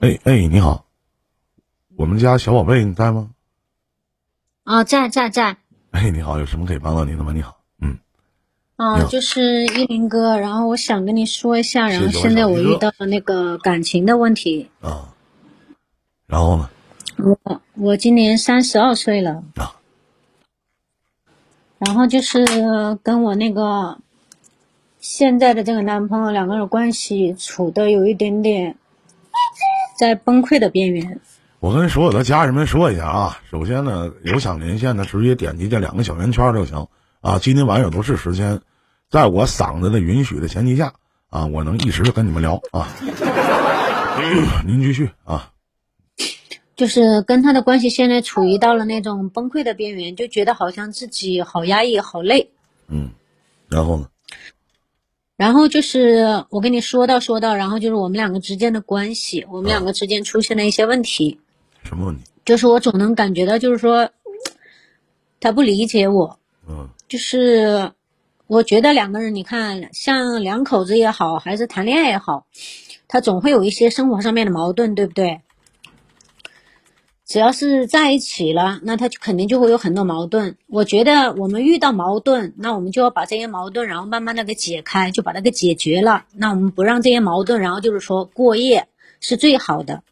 哎哎，你好，我们家小宝贝你在吗？啊，在在在。哎，你好，有什么可以帮到您的吗？你好，嗯。啊，就是依林哥，然后我想跟你说一下，然后现在我遇到了那个感情的问题。啊。然后呢？我我今年三十二岁了。啊。然后就是跟我那个现在的这个男朋友两个人关系处的有一点点在崩溃的边缘。我跟所有的家人们说一下啊，首先呢，有想连线的直接点击这两个小圆圈就行啊。今天晚上有都是时间，在我嗓子的允许的前提下啊，我能一直跟你们聊啊。您继续啊。就是跟他的关系现在处于到了那种崩溃的边缘，就觉得好像自己好压抑、好累。嗯，然后呢？然后就是我跟你说到说到，然后就是我们两个之间的关系，我们两个之间出现了一些问题。什么问题？就是我总能感觉到，就是说他不理解我。嗯。就是我觉得两个人，你看，像两口子也好，还是谈恋爱也好，他总会有一些生活上面的矛盾，对不对？只要是在一起了，那他就肯定就会有很多矛盾。我觉得我们遇到矛盾，那我们就要把这些矛盾，然后慢慢的给解开，就把它给解决了。那我们不让这些矛盾，然后就是说过夜是最好的。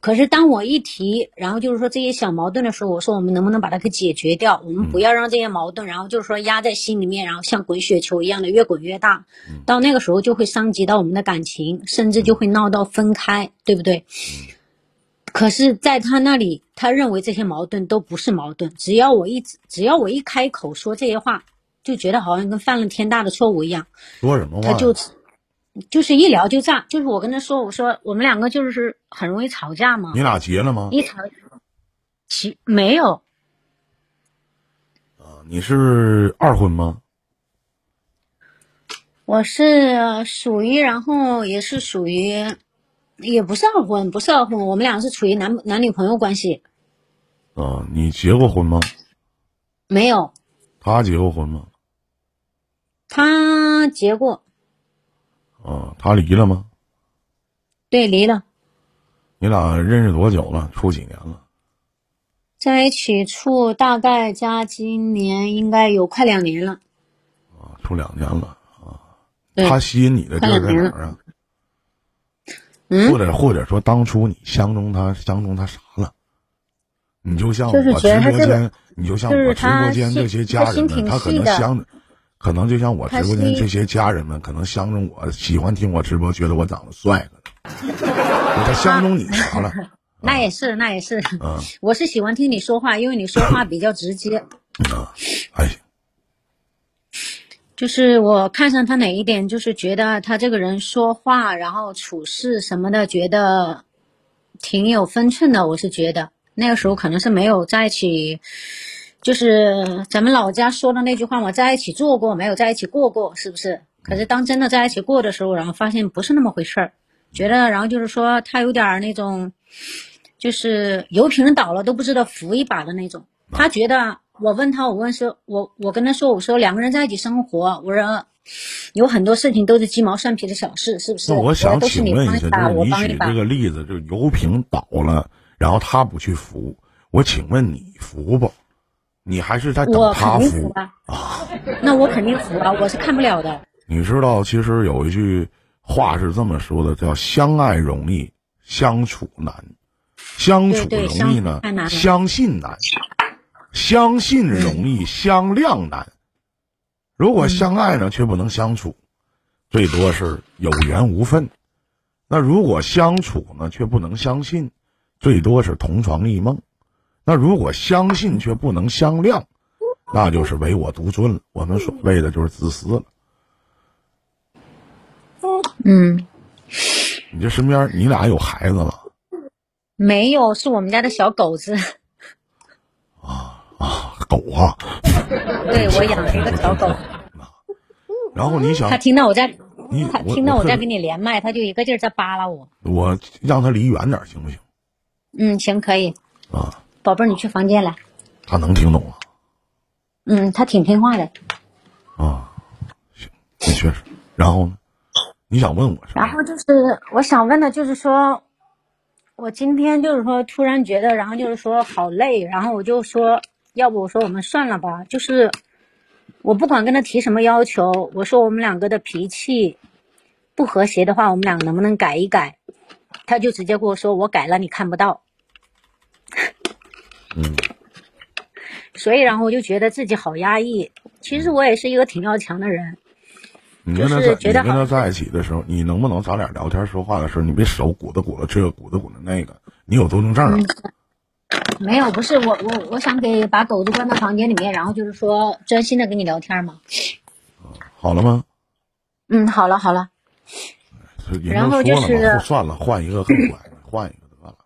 可是当我一提，然后就是说这些小矛盾的时候，我说我们能不能把它给解决掉？我们不要让这些矛盾，然后就是说压在心里面，然后像滚雪球一样的越滚越大。到那个时候就会伤及到我们的感情，甚至就会闹到分开，对不对？可是，在他那里，他认为这些矛盾都不是矛盾。只要我一只要我一开口说这些话，就觉得好像跟犯了天大的错误一样。说什么话？他就就是一聊就炸。就是我跟他说，我说我们两个就是很容易吵架嘛。你俩结了吗？一吵，其没有。啊，你是二婚吗？我是属于，然后也是属于。也不是二婚，不是二婚，我们俩是处于男男女朋友关系。啊，你结过婚吗？没有。他结过婚吗？他结过。啊，他离了吗？对，离了。你俩认识多久了？处几年了？在一起处大概加今年应该有快两年了。啊，处两年了啊。他吸引你的地儿在哪儿啊？或者或者说，当初你相中他，相中他啥了？你就像我直播间，你就像我直播间这些家人们，他可能相，可能就像我直播间这些家人们，可能相中我，喜欢听我直播，觉得我长得帅他相中你啥了？那也是，那也是。嗯，我是喜欢听你说话，因为你说话比较直接。啊，还行。就是我看上他哪一点，就是觉得他这个人说话，然后处事什么的，觉得挺有分寸的。我是觉得那个时候可能是没有在一起，就是咱们老家说的那句话嘛，在一起做过，没有在一起过过，是不是？可是当真的在一起过的时候，然后发现不是那么回事儿，觉得然后就是说他有点那种，就是油瓶倒了都不知道扶一把的那种，他觉得。我问他，我问说，我我跟他说，我说两个人在一起生活，我说有很多事情都是鸡毛蒜皮的小事，是不是？那我想请问一下，就是你举这个例子，就是油瓶倒了，然后他不去扶，我请问你扶不？你还是在等他扶啊？那我肯定扶啊，我是看不了的。你知道，其实有一句话是这么说的，叫“相爱容易相处难”，相处容易呢，相信难。相信容易，相谅难。如果相爱呢，却不能相处，最多是有缘无分。那如果相处呢，却不能相信，最多是同床异梦。那如果相信却不能相谅，那就是唯我独尊了。我们所谓的就是自私了。嗯，你这身边你俩有孩子了？没有，是我们家的小狗子。啊。啊，狗啊！对我养了一个小狗。然后你想，他听到我在，你他听到我在跟你连麦，他就一个劲儿在扒拉我。我让他离远点行不行？嗯，行，可以。啊，宝贝儿，你去房间来。他能听懂啊？嗯，他挺听话的。啊，行，的确是。然后呢？你想问我？然后就是我想问的，就是说，我今天就是说突然觉得，然后就是说好累，然后我就说，要不我说我们算了吧，就是我不管跟他提什么要求，我说我们两个的脾气不和谐的话，我们俩能不能改一改？他就直接跟我说，我改了，你看不到。嗯。所以，然后我就觉得自己好压抑。其实我也是一个挺要强的人。你跟他在你跟他在一起的时候，你能不能咱俩聊天说话的时候，你别手鼓捣鼓捣这个鼓捣鼓捣那个？你有多动症啊？没有，不是我我我想给把狗子关到房间里面，然后就是说专心的跟你聊天嘛。好了吗？嗯，好了好了。然后就是算了，换一个更乖的，换一个得了。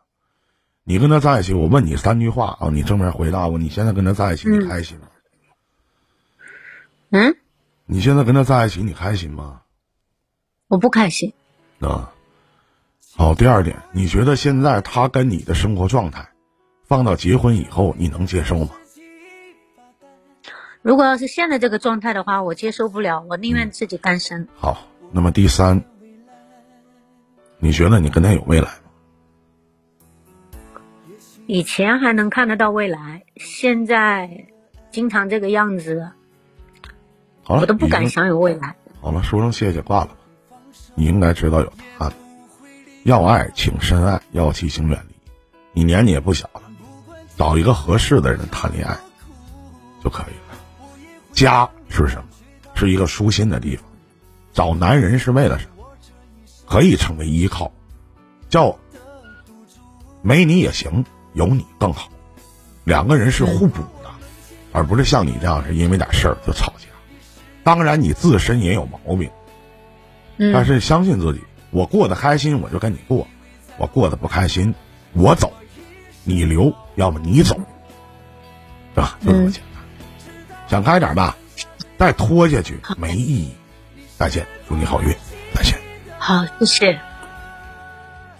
你跟他在一起，我问你三句话啊，你正面回答我。你现在跟他在一起，你开心吗？嗯。你现在跟他在一起，你开心吗？我不开心。啊，好。第二点，你觉得现在他跟你的生活状态，放到结婚以后，你能接受吗？如果要是现在这个状态的话，我接受不了，我宁愿自己单身。好，那么第三，你觉得你跟他有未来吗？以前还能看得到未来，现在经常这个样子。好了，我都不敢想有未来。好了，说声谢谢，挂了吧。你应该知道有答案。要爱，请深爱；要妻，请远离。你年纪也不小了，找一个合适的人谈恋爱就可以了。家是什么？是一个舒心的地方。找男人是为了什么？可以成为依靠。叫没你也行，有你更好。两个人是互补的，而不是像你这样是因为点事儿就吵架。当然，你自身也有毛病，但是相信自己。我过得开心，我就跟你过；我过得不开心，我走，你留，要么你走，是吧？就这么简单。想开点吧，再拖下去没意义。再见，祝你好运，再见。好，谢谢。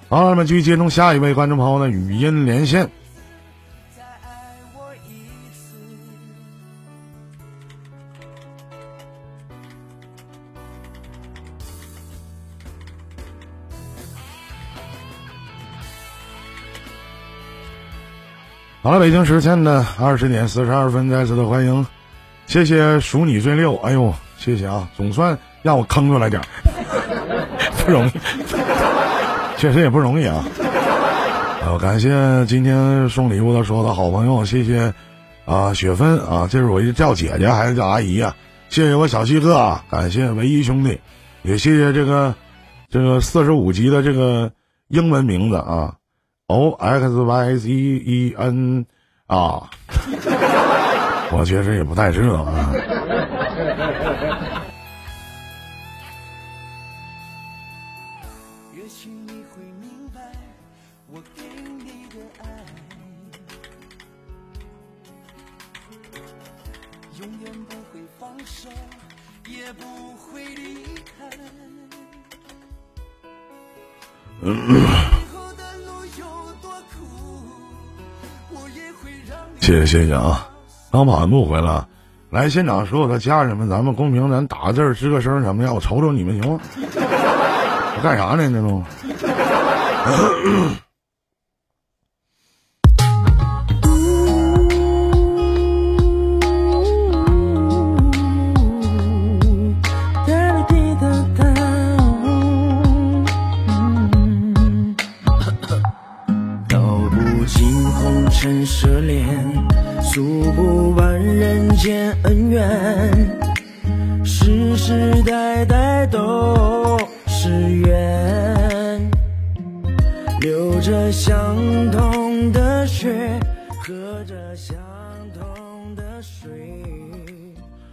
好，那么继续接通下一位观众朋友的语音连线。好了，北京时间的二十点四十二分，再次的欢迎，谢谢数你最六，哎呦，谢谢啊，总算让我坑出来点儿 不容易，确实也不容易啊。呃，感谢今天送礼物的所有的好朋友，谢谢啊，雪芬啊，这是我叫姐姐还是叫阿姨啊？谢谢我小西哥，啊，感谢唯一兄弟，也谢谢这个这个四十五级的这个英文名字啊。O X Y Z E N 啊，我确实也不太知道啊。谢谢谢谢啊！刚跑完步回来，来现场所有的家人们，咱们公屏咱打个字儿吱个声什么的，我瞅瞅你们行吗？干啥呢？这都。成蛇脸，诉不完人间恩怨，世世代代都是缘，流着相同的血，喝着相同的水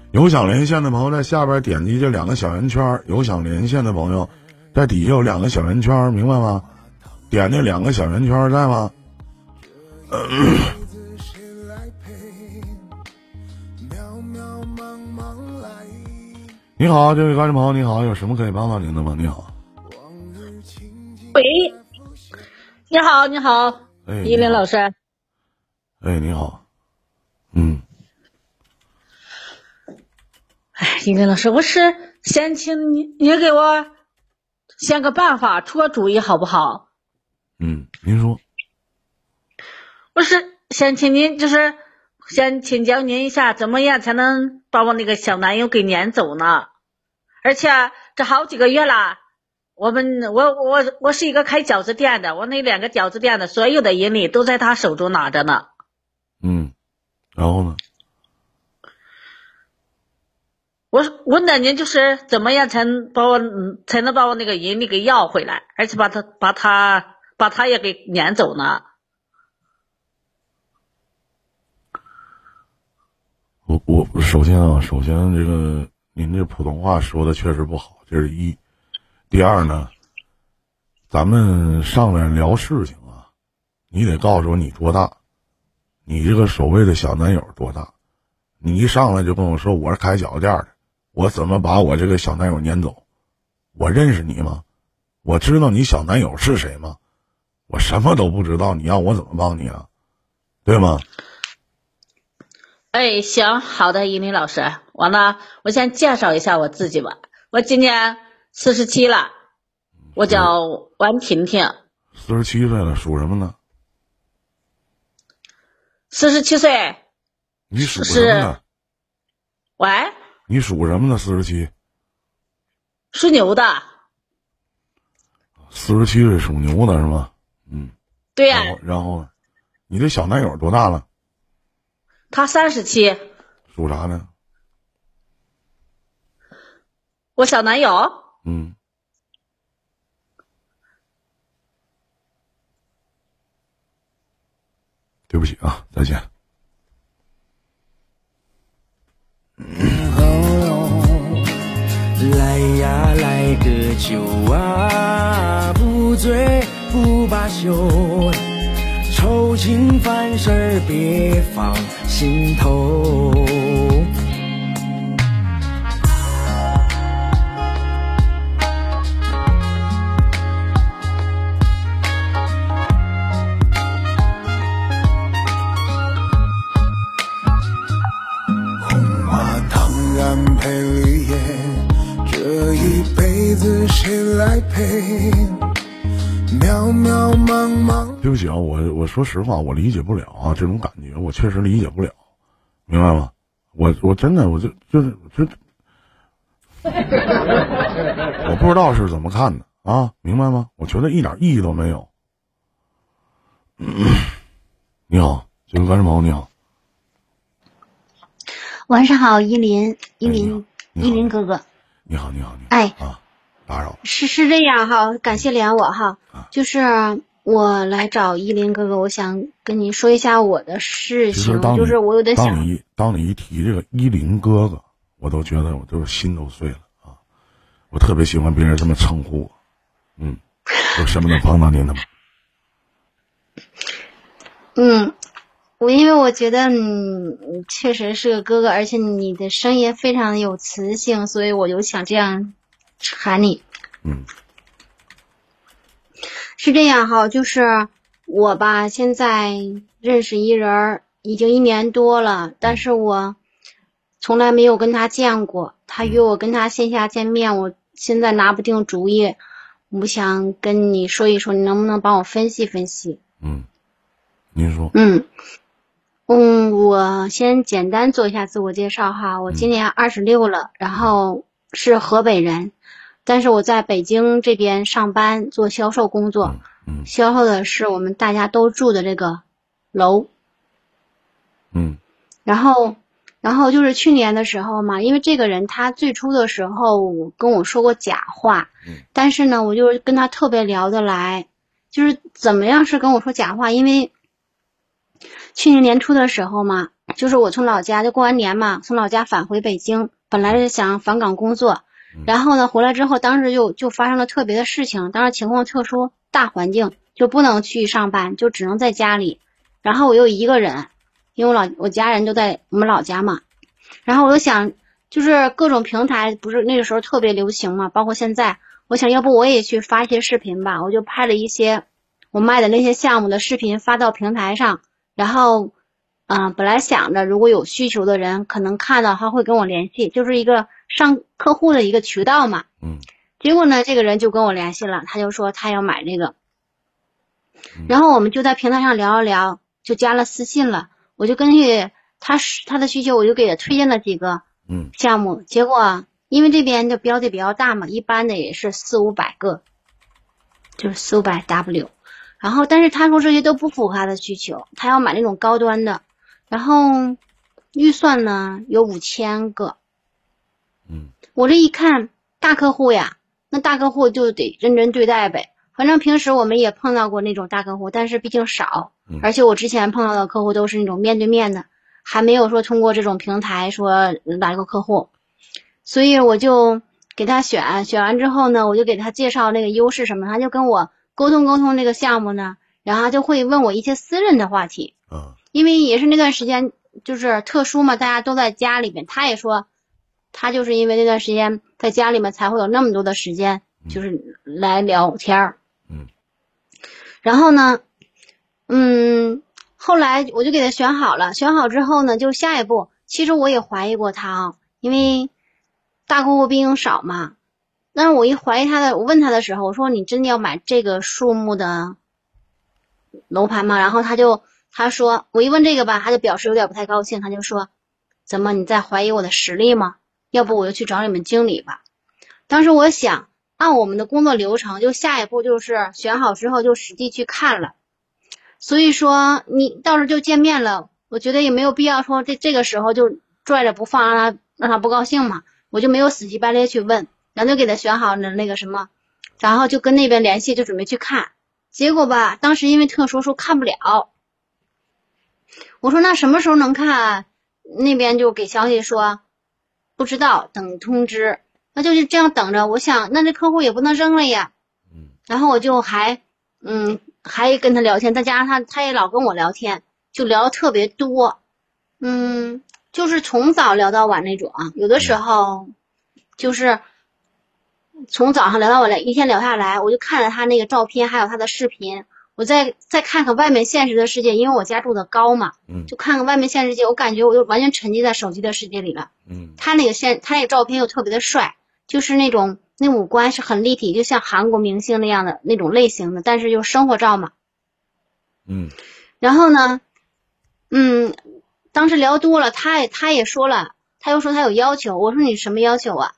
有想连线的朋友在下边点击这两个小圆圈，有想连线的朋友在底下有两个小圆圈，明白吗？点那两个小圆圈在吗？你好，这位观众朋友，你好，有什么可以帮到您的吗？你好。喂，你好，你好，哎依林老师。哎，你好。嗯。哎，依林老师，我是先请你，你给我想个办法，出个主意好不好？嗯，您说。我是想请您，就是想请教您一下，怎么样才能把我那个小男友给撵走呢？而且这好几个月了，我们我我我是一个开饺子店的，我那两个饺子店的所有的盈利都在他手中拿着呢。嗯，然后呢？我问的您就是怎么样才能把我才能把我那个盈利给要回来，而且把他把他把他也给撵走呢？我我首先啊，首先这个您这普通话说的确实不好，这是一。第二呢，咱们上来聊事情啊，你得告诉我你多大，你这个所谓的小男友多大？你一上来就跟我说我是开饺子店的。我怎么把我这个小男友撵走？我认识你吗？我知道你小男友是谁吗？我什么都不知道，你让我怎么帮你啊？对吗？哎，行，好的，依林老师，完了，我先介绍一下我自己吧。我今年四十七了，我叫王婷婷。四十七岁了，属什么呢？四十七岁。你属什么呢？喂。你属什么呢？四十七，属牛的。四十七岁属牛的是吗？嗯，对呀。然后呢？你的小男友多大了？他三十七。属啥呢？我小男友。嗯。对不起啊，再见。来呀，来个酒啊，不醉不罢休，愁情烦事别放心头。说实话，我理解不了啊，这种感觉我确实理解不了，明白吗？我我真的我就就是就，我不知道是怎么看的啊，明白吗？我觉得一点意义都没有。你好，这位观众朋友，你好。晚上好，依林，依林，依林哥哥。你好，你好，你好。哎啊，打扰。是是这样哈，感谢连我哈，就是我来找依林哥哥，我想跟你说一下我的事情，就是我有点想。当你当你一提这个依林哥哥，我都觉得我都心都碎了啊！我特别喜欢别人这么称呼我，嗯，有什么能帮到您的吗？嗯。我因为我觉得你确实是个哥哥，而且你的声音非常有磁性，所以我就想这样喊你。嗯，是这样哈，就是我吧，现在认识一人已经一年多了，但是我从来没有跟他见过。他约我跟他线下见面，我现在拿不定主意。我想跟你说一说，你能不能帮我分析分析？嗯，您说。嗯。嗯，我先简单做一下自我介绍哈，我今年二十六了，然后是河北人，但是我在北京这边上班做销售工作，销售的是我们大家都住的这个楼，嗯，然后，然后就是去年的时候嘛，因为这个人他最初的时候跟我说过假话，但是呢，我就跟他特别聊得来，就是怎么样是跟我说假话，因为。去年年初的时候嘛，就是我从老家就过完年嘛，从老家返回北京，本来是想返岗工作，然后呢回来之后，当时就就发生了特别的事情，当时情况特殊，大环境就不能去上班，就只能在家里，然后我又一个人，因为我老我家人都在我们老家嘛，然后我就想，就是各种平台不是那个时候特别流行嘛，包括现在，我想要不我也去发一些视频吧，我就拍了一些我卖的那些项目的视频发到平台上。然后，嗯，本来想着如果有需求的人可能看到他会跟我联系，就是一个上客户的一个渠道嘛。嗯。结果呢，这个人就跟我联系了，他就说他要买这个。然后我们就在平台上聊了聊，就加了私信了。我就根据他他的需求，我就给他推荐了几个嗯项目。结果因为这边的标的比较大嘛，一般的也是四五百个，就是四五百 W。然后，但是他说这些都不符合他的需求，他要买那种高端的。然后预算呢有五千个。嗯，我这一看大客户呀，那大客户就得认真对待呗。反正平时我们也碰到过那种大客户，但是毕竟少，而且我之前碰到的客户都是那种面对面的，还没有说通过这种平台说来过客户，所以我就给他选，选完之后呢，我就给他介绍那个优势什么，他就跟我沟通沟通这个项目呢，然后他就会问我一些私人的话题，啊，因为也是那段时间就是特殊嘛，大家都在家里面，他也说他就是因为那段时间在家里面才会有那么多的时间，就是来聊天儿。嗯，然后呢，嗯，后来我就给他选好了，选好之后呢，就下一步，其实我也怀疑过他啊，因为大客户毕竟少嘛。但是我一怀疑他的，我问他的时候，我说你真的要买这个数目的楼盘吗？然后他就他说，我一问这个吧，他就表示有点不太高兴，他就说，怎么你在怀疑我的实力吗？要不我就去找你们经理吧。当时我想。按我们的工作流程，就下一步就是选好之后就实际去看了。所以说你到时候就见面了，我觉得也没有必要说这这个时候就拽着不放，让他让他不高兴嘛。我就没有死乞白赖去问，然后就给他选好了那个什么，然后就跟那边联系，就准备去看。结果吧，当时因为特殊说看不了，我说那什么时候能看？那边就给消息说不知道，等通知。那就是这样等着，我想那这客户也不能扔了呀。嗯，然后我就还嗯还跟他聊天，再加上他他也老跟我聊天，就聊的特别多，嗯，就是从早聊到晚那种啊。有的时候就是从早上聊到晚来，一天聊下来，我就看着他那个照片，还有他的视频，我再再看看外面现实的世界，因为我家住的高嘛，嗯，就看看外面现实世界，我感觉我就完全沉浸在手机的世界里了。嗯，他那个现他那个照片又特别的帅。就是那种那五官是很立体，就像韩国明星那样的那种类型的，但是又生活照嘛。嗯。然后呢，嗯，当时聊多了，他也他也说了，他又说他有要求。我说你什么要求啊？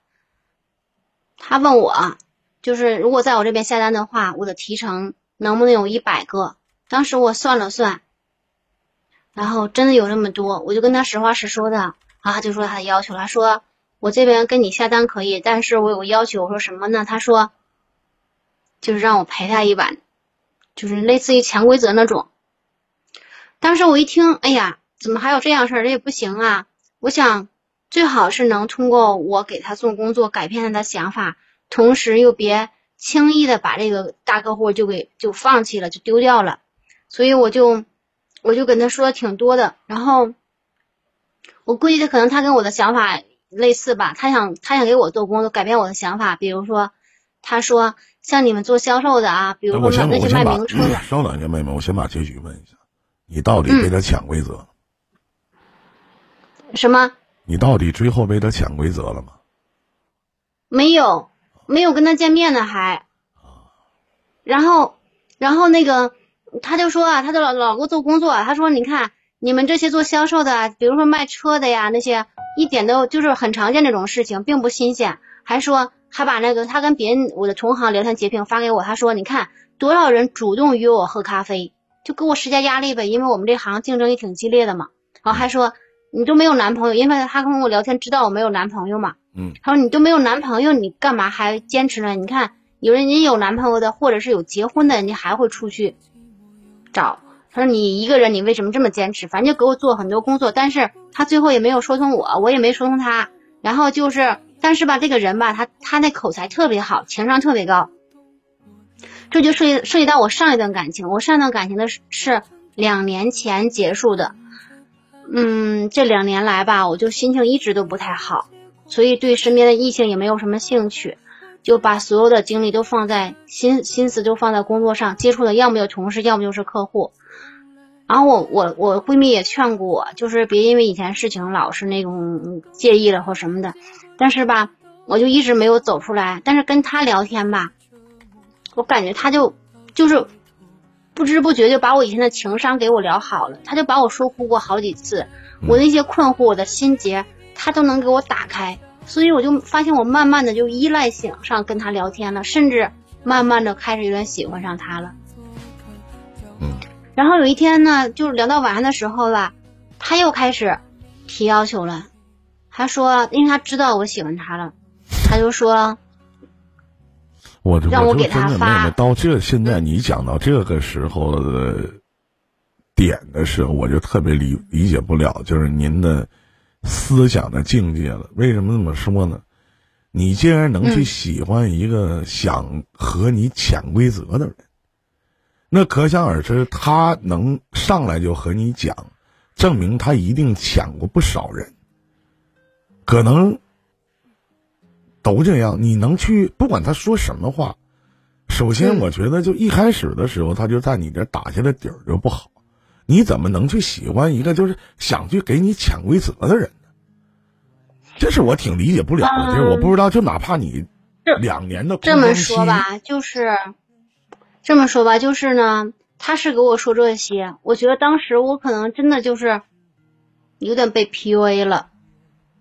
他问我，就是如果在我这边下单的话，我的提成能不能有一百个？当时我算了算，然后真的有那么多，我就跟他实话实说的啊，就说他的要求他，说。我这边跟你下单可以，但是我有个要求，我说什么呢？他说，就是让我陪他一晚，就是类似于潜规则那种。当时我一听，哎呀，怎么还有这样事儿？这也不行啊！我想最好是能通过我给他做工作改变他的想法，同时又别轻易的把这个大客户就给就放弃了，就丢掉了。所以我就我就跟他说的挺多的，然后我估计他可能他跟我的想法。类似吧，他想他想给我做工作，改变我的想法。比如说，他说像你们做销售的啊，比如说那些卖名车的。稍等一下，妹妹，我先把结局问一下，你到底被他潜规则？什么？你到底最后被他潜规则了吗？没有，没有跟他见面呢，还。然后，然后那个他就说啊，他的老老给我做工作，他说你看你们这些做销售的，比如说卖车的呀那些。一点都就是很常见这种事情，并不新鲜。还说还把那个他跟别人我的同行聊天截屏发给我，他说你看多少人主动约我喝咖啡，就给我施加压力呗，因为我们这行竞争也挺激烈的嘛。然后还说你都没有男朋友，因为他跟我聊天知道我没有男朋友嘛。嗯。他说你都没有男朋友，你干嘛还坚持呢？你看有人你有男朋友的，或者是有结婚的，你还会出去找。他说你一个人，你为什么这么坚持？反正就给我做很多工作，但是他最后也没有说通我，我也没说通他。然后就是，但是吧，这个人吧，他他那口才特别好，情商特别高。这就涉及涉及到我上一段感情，我上一段感情的是是两年前结束的。嗯，这两年来吧，我就心情一直都不太好，所以对身边的异性也没有什么兴趣，就把所有的精力都放在心心思都放在工作上，接触的要么有同事，要么就是客户。然后我我我闺蜜也劝过我，就是别因为以前事情老是那种介意了或什么的。但是吧，我就一直没有走出来。但是跟她聊天吧，我感觉她就就是不知不觉就把我以前的情商给我聊好了，她就把我说哭过好几次，我那些困惑、我的心结，他都能给我打开，所以我就发现我慢慢的就依赖性上跟他聊天了，甚至慢慢的开始有点喜欢上他了。嗯。然后有一天呢，就聊到晚上的时候吧，他又开始提要求了，他说，因为他知道我喜欢他了，他就说。我让我给他发。到这现在你讲到这个时候的点的时候，我就特别理理解不了，就是您的思想的境界了。为什么这么说呢？你既然能去喜欢一个想和你潜规则的人，那可想而知，他能上来就和你讲，证明他一定潜过不少人，可能。都这样，你能去不管他说什么话，首先我觉得就一开始的时候他就在你这打下的底儿就不好，你怎么能去喜欢一个就是想去给你潜规则的人呢？这是我挺理解不了的，就是我不知道，就哪怕你两年的这么说吧，就是这么说吧，就是呢，他是给我说这些，我觉得当时我可能真的就是有点被 PUA 了，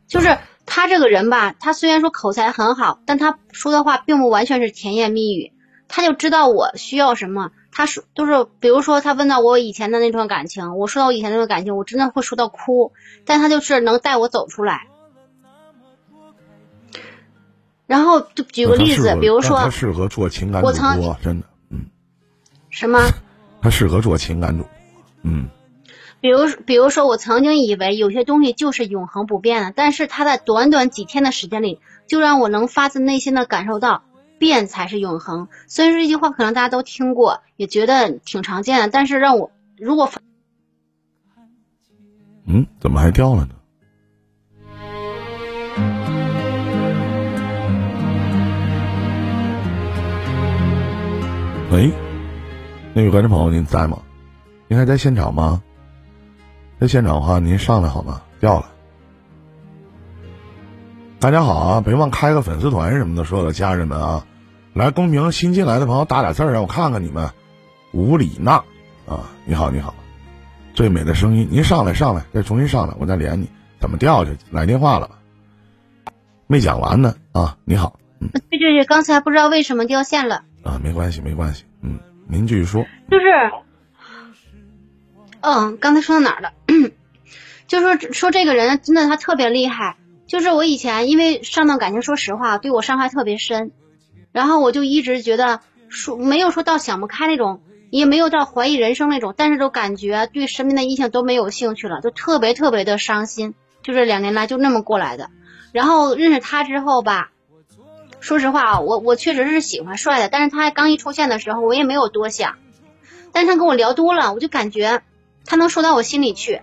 就是。他这个人吧，他虽然说口才很好，但他说的话并不完全是甜言蜜语。他就知道我需要什么，他说就是，比如说他问到我以前的那段感情，我说到我以前那段感情，我真的会说到哭，但他就是能带我走出来。然后就举个例子，比如说他适合做情感主播，真的，嗯。什么？他适合做情感主播，嗯。比如，比如说，我曾经以为有些东西就是永恒不变的，但是他在短短几天的时间里，就让我能发自内心的感受到变才是永恒。虽然说这句话可能大家都听过，也觉得挺常见的，但是让我如果，嗯，怎么还掉了呢？喂，那位观众朋友，您在吗？您还在现场吗？在现场的话，您上来好吗？掉了。大家好啊，别忘开个粉丝团什么的，所有的家人们啊，来公屏新进来的朋友打俩字儿让我看看你们。吴李娜啊，你好你好，最美的声音，您上来上来，再重新上来，我再连你。怎么掉下去？来电话了？没讲完呢啊！你好，嗯，对对对，刚才不知道为什么掉线了啊，没关系没关系，嗯，您继续说。就是。嗯，刚才说到哪儿了？就说说这个人真的他特别厉害。就是我以前因为上段感情，说实话对我伤害特别深，然后我就一直觉得说没有说到想不开那种，也没有到怀疑人生那种，但是都感觉对身边的异性都没有兴趣了，就特别特别的伤心。就这两年来就那么过来的。然后认识他之后吧，说实话啊，我我确实是喜欢帅的，但是他刚一出现的时候，我也没有多想。但是他跟我聊多了，我就感觉。他能说到我心里去，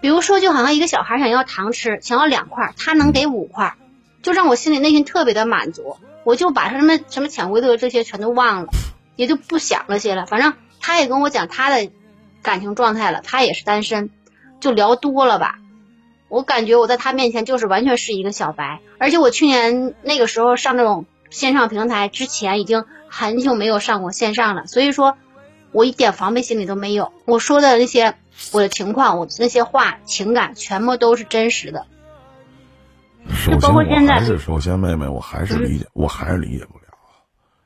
比如说，就好像一个小孩想要糖吃，想要两块，他能给五块，就让我心里内心特别的满足。我就把什么什么潜规则这些全都忘了，也就不想那些了。反正他也跟我讲他的感情状态了，他也是单身，就聊多了吧。我感觉我在他面前就是完全是一个小白，而且我去年那个时候上那种线上平台之前，已经很久没有上过线上了，所以说。我一点防备心理都没有，我说的那些我的情况，我那些话情感全部都是真实的。首先，我还是首先，妹妹，我还是理解，我还是理解不了，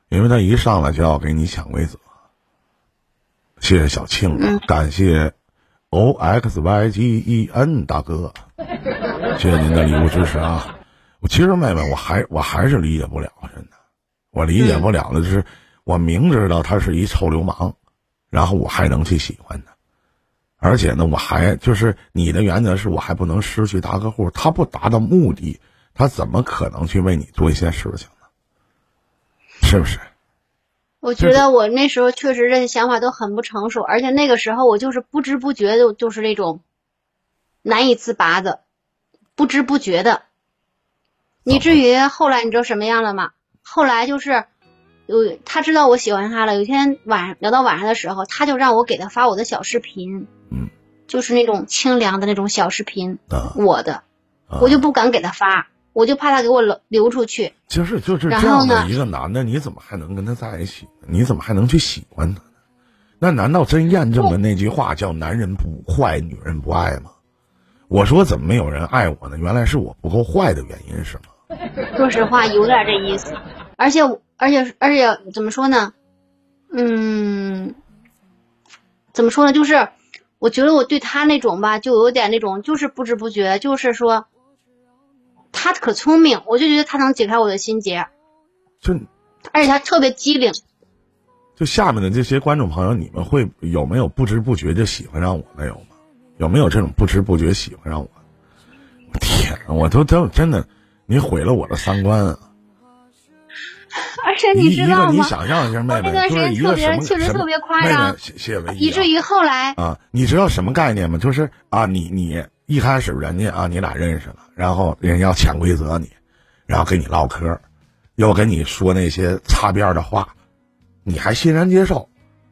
因为他一上来就要给你抢规则。谢谢小庆，感谢 O X Y G E N 大哥，谢谢您的礼物支持啊！我其实妹妹，我还我还是理解不了，真的，我理解不了的就是我明知道他是一臭流氓。然后我还能去喜欢他，而且呢，我还就是你的原则是我还不能失去大客户，他不达到目的，他怎么可能去为你做一些事情呢？是不是？我觉得我那时候确实这些想法都很不成熟，而且那个时候我就是不知不觉的，就是那种难以自拔的，不知不觉的，以至于后来你知道什么样了吗？后来就是。有他知道我喜欢他了。有一天晚上聊到晚上的时候，他就让我给他发我的小视频，嗯，就是那种清凉的那种小视频，我的，我就不敢给他发，我就怕他给我流流出去。就是就是这样的一个男的，你怎么还能跟他在一起？你怎么还能去喜欢他呢？那难道真验证了那句话叫“男人不坏，女人不爱”吗？我说怎么没有人爱我呢？原来是我不够坏的原因，是吗？说实话，有点这意思。而且，而且，而且，怎么说呢？嗯，怎么说呢？就是我觉得我对他那种吧，就有点那种，就是不知不觉，就是说他可聪明，我就觉得他能解开我的心结。就，而且他特别机灵。就下面的这些观众朋友，你们会有没有不知不觉就喜欢上我的有吗？有没有这种不知不觉喜欢上我？我天，我都都真的，你毁了我的三观啊！而且你知道吗？你想象一下，妹妹，就是一个什么确实特别夸张，以至于后来啊，你知道什么概念吗？就是啊，你你一开始人家啊，你俩认识了，然后人家要潜规则你，然后跟你唠嗑，又跟你说那些擦边的话。你还欣然接受？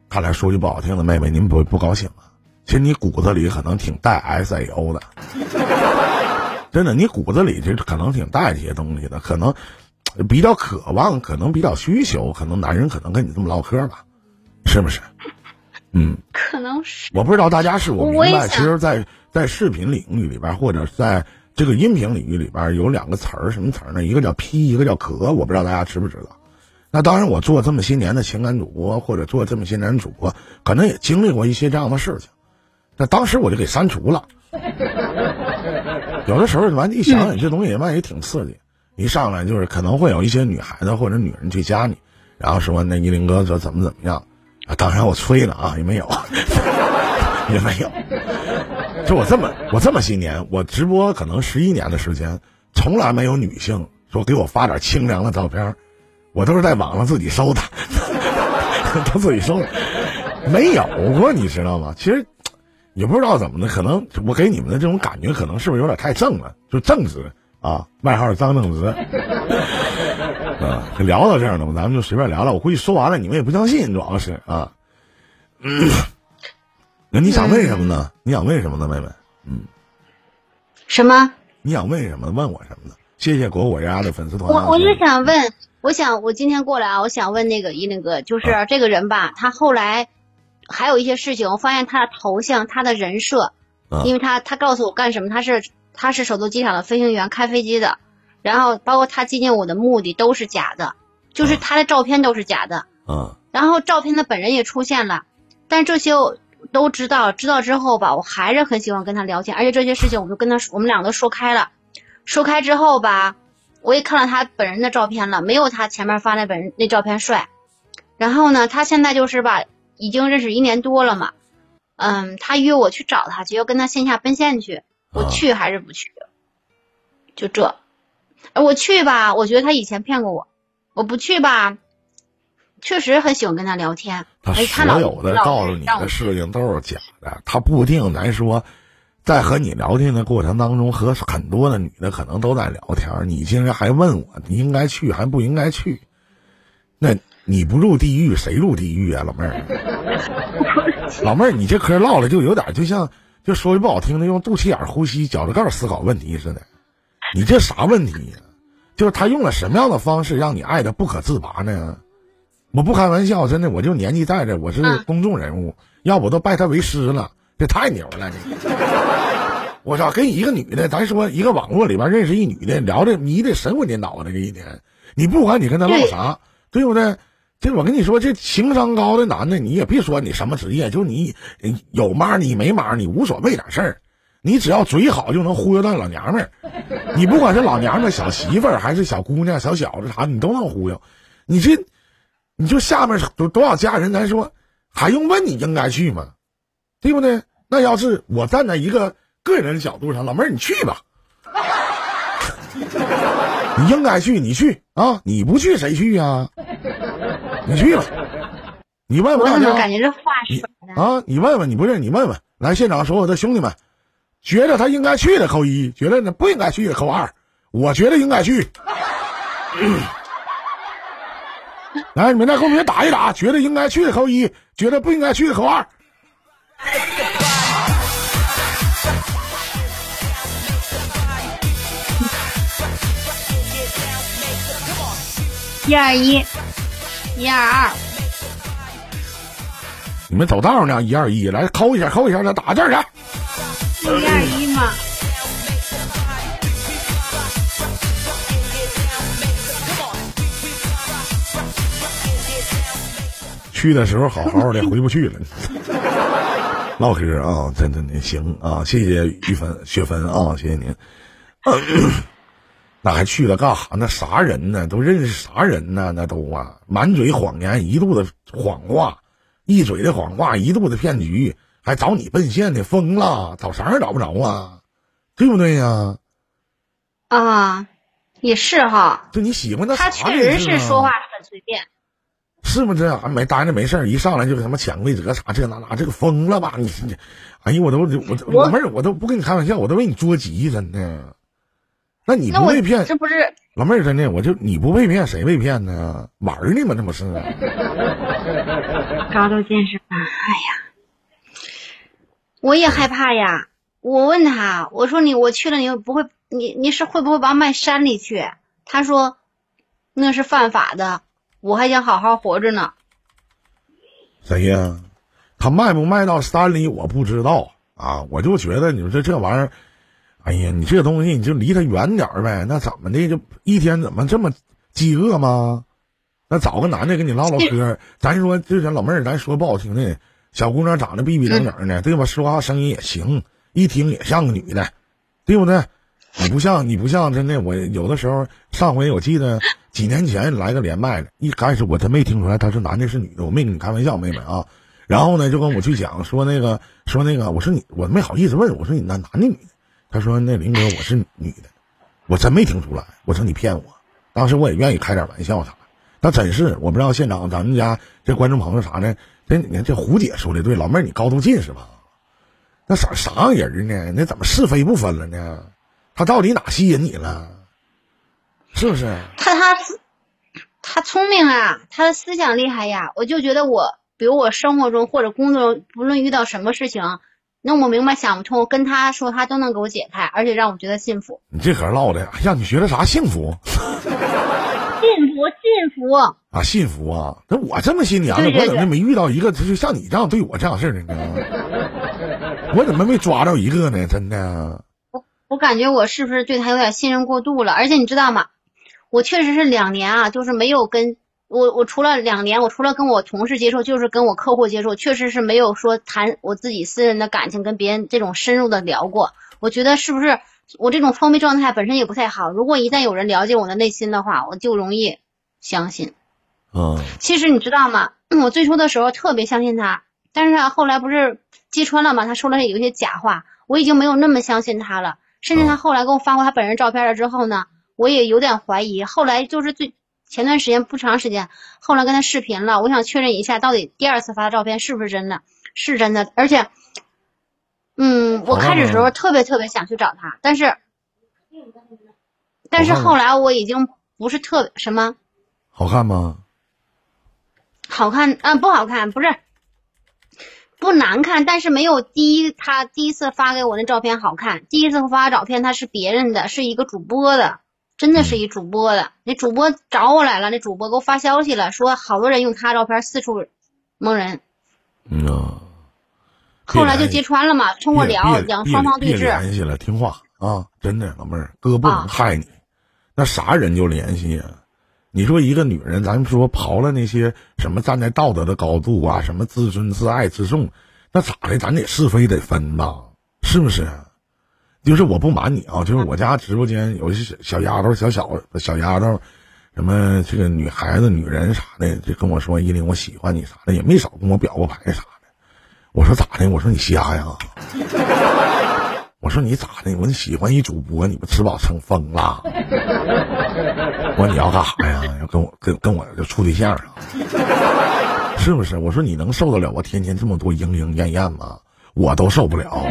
看来说句不好听的，妹妹，您不不高兴啊？其实你骨子里可能挺带 S A O 的，真的，你骨子里这可能挺带这些东西的，可能比较渴望，可能比较需求，可能男人可能跟你这么唠嗑吧，是不是？嗯，可能是。我不知道大家是我明白，其实，在在视频领域里边，或者在这个音频领域里边，有两个词儿，什么词儿呢？一个叫 P，一个叫壳。我不知道大家知不知道。那当然，我做这么些年的情感主播，或者做这么些年主播，可能也经历过一些这样的事情。那当时我就给删除了。有的时候，完一想想这东西，万也挺刺激。一上来就是可能会有一些女孩子或者女人去加你，然后说那依林哥说怎么怎么样。啊，当然我吹了啊，也没有，也没有。就我这么我这么些年，我直播可能十一年的时间，从来没有女性说给我发点清凉的照片。我都是在网上自己搜的，都自己搜的，没有过，你知道吗？其实也不知道怎么的，可能我给你们的这种感觉，可能是不是有点太正了？就正直啊，外号张正直啊。聊到这儿了咱们就随便聊聊。我估计说完了，你们也不相信，主要是啊。嗯 那你想问什么呢？你想问什么呢，妹妹？嗯。什么？你想问什么？问我什么呢？谢谢果果丫的粉丝团。我我就想问。我想，我今天过来啊，我想问那个一那个，就是这个人吧，他后来还有一些事情，我发现他的头像、他的人设，因为他他告诉我干什么，他是他是首都机场的飞行员，开飞机的，然后包括他接近我的目的都是假的，就是他的照片都是假的，嗯，然后照片的本人也出现了，但这些都知道，知道之后吧，我还是很喜欢跟他聊天，而且这些事情我就跟他我们俩都说开了，说开之后吧。我也看了他本人的照片了，没有他前面发那本人那照片帅。然后呢，他现在就是吧，已经认识一年多了嘛。嗯，他约我去找他，就要跟他线下奔现去。我去还是不去？就这，我去吧。我觉得他以前骗过我，我不去吧。确实很喜欢跟他聊天。他所有的告诉你的事情都是假的，他不定咱说。在和你聊天的过程当中，和很多的女的可能都在聊天，你竟然还问我你应该去还不应该去？那你不入地狱谁入地狱啊，老妹儿？老妹儿，你这嗑唠了就有点就像就说句不好听的，用肚脐眼呼吸，脚着盖思考问题似的。你这啥问题呀？就是他用了什么样的方式让你爱的不可自拔呢？我不开玩笑，真的，我就年纪在这，我是公众人物，要不都拜他为师了。这太牛了！你，我操，跟一个女的，咱说一个网络里边认识一女的，聊的迷的神魂颠倒的这一天，你不管你跟他唠啥，对不对？这我跟你说，这情商高的男的，你也别说你什么职业，就你有妈你没妈你无所谓点事儿，你只要嘴好就能忽悠到老娘们儿。你不管是老娘们、小媳妇儿还是小姑娘、小小子啥，你都能忽悠。你这，你就下面多多少家人，咱说还用问你应该去吗？对不对？那要是我站在一个个人的角度上，老妹儿你去吧，你应该去，你去啊！你不去谁去呀？你去吧，你问问大家。感觉这话啊，你问问，你不是你问问，来现场所有的兄弟们，觉得他应该去的扣一，觉得呢不应该去的扣二。我觉得应该去。来，你们在公屏打一打，觉得应该去的扣一，觉得不应该去的扣二。一二一，一二二，你们走道呢，一二一，来扣一下，扣一下，来打这儿去。一二一嘛。去的时候好好的，回不去了。唠嗑啊，真真的行啊，谢谢玉芬雪芬啊，谢谢您。那还去了干哈？那啥人呢？都认识啥人呢？那都啊，满嘴谎言，一肚子谎话，一嘴的谎话，一肚子骗局，还找你奔现的，疯了，找啥也找不着啊，对不对呀？啊，也是哈。就你喜欢的他确实是说话很随便。是不是啊？没待着没事儿一上来就什么潜规则啥这那那，这个疯了吧？你你，哎呀，我都我老妹儿，我都不跟你开玩笑，我都为你着急，真的。那你不被骗？这不是老妹儿，真的，我就你不被骗，谁被骗呢？玩呢吗？这不是？高度近视吧？哎呀，我也害怕呀。我问他，我说你我去了，你不会，你你是会不会把我卖山里去？他说那是犯法的。我还想好好活着呢。谁呀？他卖不卖到山里我不知道啊。我就觉得你说这玩意儿，哎呀，你这东西你就离他远点呗。那怎么的？就一天怎么这么饥饿吗？那找个男的跟你唠唠嗑。咱说就像老妹儿，咱说不好听的，小姑娘长得逼逼整整的，对吧？说话声音也行，一听也像个女的，对不对？你不像，你不像，真的。我有的时候上回我记得。几年前来个连麦的，一开始我真没听出来他是男的是女的，我没跟你开玩笑，妹妹啊。然后呢，就跟我去讲说那个说那个，我说你我没好意思问，我说你男男的女的？他说那林哥我是女的，我真没听出来。我说你骗我，当时我也愿意开点玩笑啥的。那真是我不知道现场咱们家这观众朋友啥的，这你看这胡姐说的对，老妹儿你高度近视吧？那啥啥样人呢？那怎么是非不分了呢？他到底哪吸引你了？是不是他他他聪明啊，他的思想厉害呀！我就觉得我，比如我生活中或者工作中，不论遇到什么事情，弄不明白、想不通，跟他说，他都能给我解开，而且让我觉得幸福。你这嗑唠的，让你觉得啥 幸福？幸福，幸福啊！幸福啊！那我这么些年了，我怎么没遇到一个就像你这样对我这样事的呢？我怎么没抓着一个呢？真的，我我感觉我是不是对他有点信任过度了？而且你知道吗？我确实是两年啊，就是没有跟我，我除了两年，我除了跟我同事接触，就是跟我客户接触，确实是没有说谈我自己私人的感情，跟别人这种深入的聊过。我觉得是不是我这种封闭状态本身也不太好？如果一旦有人了解我的内心的话，我就容易相信。嗯，其实你知道吗？我最初的时候特别相信他，但是他后来不是揭穿了吗？他说了有一些假话，我已经没有那么相信他了。甚至他后来给我发过他本人照片了之后呢？我也有点怀疑，后来就是最前段时间不长时间，后来跟他视频了，我想确认一下到底第二次发的照片是不是真的，是真的，而且，嗯，我开始时候特别特别想去找他，但是，但是后来我已经不是特什么，好看吗？好看嗯，不好看，不是，不难看，但是没有第一他第一次发给我那照片好看，第一次发照片他是别人的，是一个主播的。真的是一主播的，那主播找我来了，那主播给我发消息了，说好多人用他照片四处蒙人。嗯啊。后来就揭穿了嘛，通过聊讲双方对峙。联系了，听话啊！真的，老妹儿，哥不能害你。那啥人就联系呀？你说一个女人，咱说刨了那些什么站在道德的高度啊，什么自尊、自爱、自重，那咋的？咱得是非得分吧？是不是？就是我不瞒你啊，就是我家直播间有些小丫头、小小小丫头，什么这个女孩子、女人啥的，就跟我说：“依林，我喜欢你啥的，也没少跟我表过白啥的。”我说：“咋的？”我说：“你瞎呀？” 我说：“你咋的？”我说：“你喜欢一主播，你不吃饱撑疯了？” 我说：“你要干啥呀？要跟我跟跟我就处对象啊？是不是？”我说：“你能受得了我天天这么多莺莺燕燕吗？我都受不了。”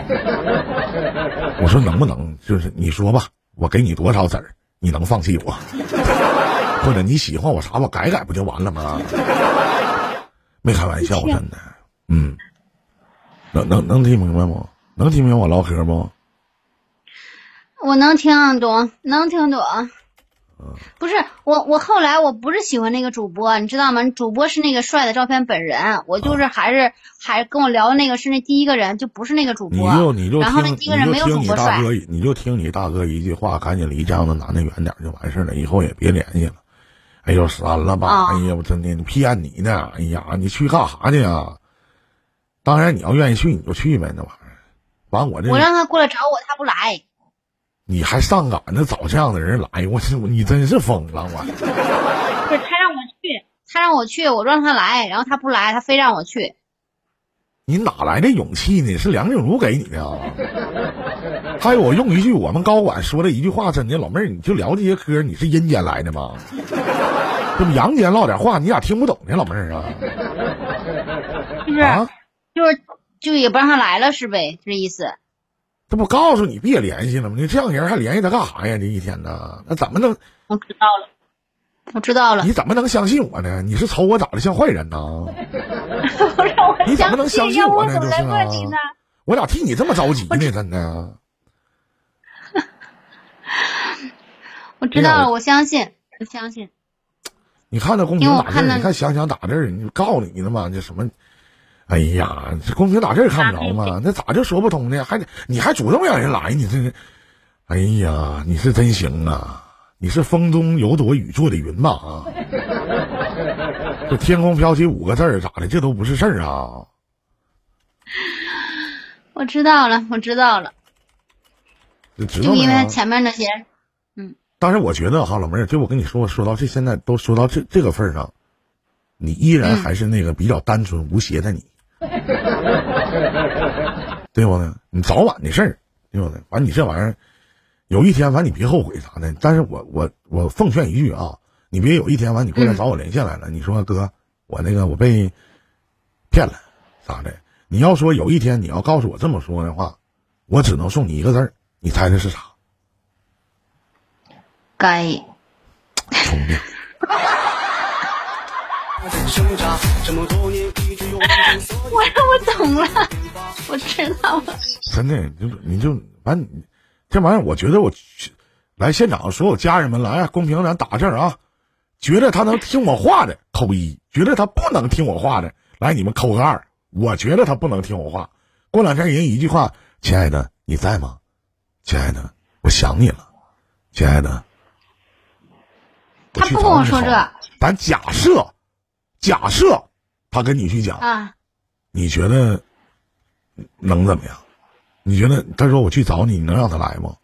我说能不能就是你说吧，我给你多少子儿，你能放弃我？或者你喜欢我啥，我改改不就完了吗？没开玩笑，真的。嗯，能能能听明白吗？能听明白我唠嗑不？我能听懂，能听懂。嗯，不是我，我后来我不是喜欢那个主播，你知道吗？主播是那个帅的照片本人，我就是还是还跟我聊的那个是那第一个人，就不是那个主播。你就你就然后那第一个人没有主播帅。你就听你大哥一句话，赶紧离这样的男的远点就完事了，以后也别联系了。哎呦，删了吧！哎呀，我真的，你骗你呢！哎呀，你去干啥去啊？当然，你要愿意去，你就去呗，那玩意儿。完，我这我让他过来找我，他不来。你还上赶着找这样的人来？我你真是疯了！我。不是他让我去，他让我去，我让他来，然后他不来，他非让我去。你哪来的勇气呢？是梁静茹给你的啊。还有我用一句我们高管说的一句话，真的，老妹儿，你就聊这些嗑，你是阴间来的吗？这不阳间唠点话，你咋听不懂呢，老妹儿啊？就是，就是就也不让他来了是呗？这意思。这不告诉你别联系了吗？你这样人还联系他干啥呀？这一天呢？那怎么能？我知道了，我知道了。你怎么能相信我呢？你是瞅我长得像坏人呢？你怎么能相信我呢？就是啊，我咋替你这么着急呢？真的。我知道了，我相信，我相信。你看那公屏打字，你看想想打字，你告诉你呢嘛？这什么？哎呀，这公屏打字看不着吗？那咋就说不通呢？还得你还主动让人来，你这是？哎呀，你是真行啊！你是风中有朵雨做的云吧？啊，这天空飘起五个字儿，咋的？这都不是事儿啊！我知道了，我知道了。就因为前面那些，嗯。但是我觉得哈，老妹儿，就我跟你说，说到这现在都说到这这个份上，你依然还是那个比较单纯无邪的你。对不呢？你早晚的事儿，对不对？完，你这玩意儿，有一天完你别后悔啥的。但是我我我奉劝一句啊，你别有一天完你过来找我连线来了，你说哥，我那个我被骗了，咋的？你要说有一天你要告诉我这么说的话，我只能送你一个字儿，你猜猜是啥？该。聪明。我我懂了，我知道了。真的，你就你就完，这玩意儿，我觉得我来现场所有家人们来公屏咱打字啊，觉得他能听我话的扣一，觉得他不能听我话的来你们扣个二。我觉得他不能听我话，过两天人一句话，亲爱的你在吗？亲爱的，我想你了，亲爱的。他不跟我说这，咱假设。假设他跟你去讲啊，你觉得能怎么样？你觉得他说我去找你，你能让他来吗？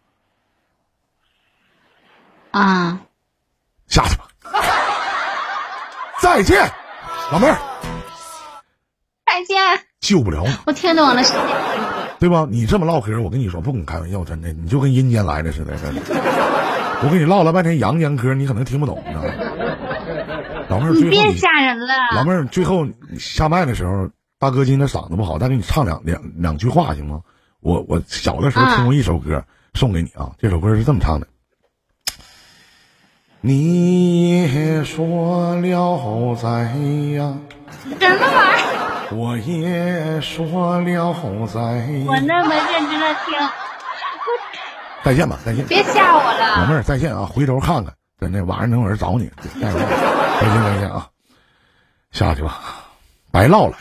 啊，下去吧。再见，老妹儿。再见。救不了你。我听懂了，对吧？你这么唠嗑，我跟你说不跟你开玩笑，真的，你就跟阴间来的似的。我跟你唠了半天阳间嗑，你可能听不懂呢。老妹儿，你别吓人了。老妹儿，最后下麦的时候，大哥今天嗓子不好，再给你唱两两两句话行吗？我我小的时候听过一首歌，送给你啊。这首歌是这么唱的：你也说了在呀，什么玩意儿？我也说了在。我那么认真的听。再见吧，再见。别吓我了。老妹儿，再见啊！回头看看，在那晚上能有人找你。再 见，再见啊！下去吧，白唠了。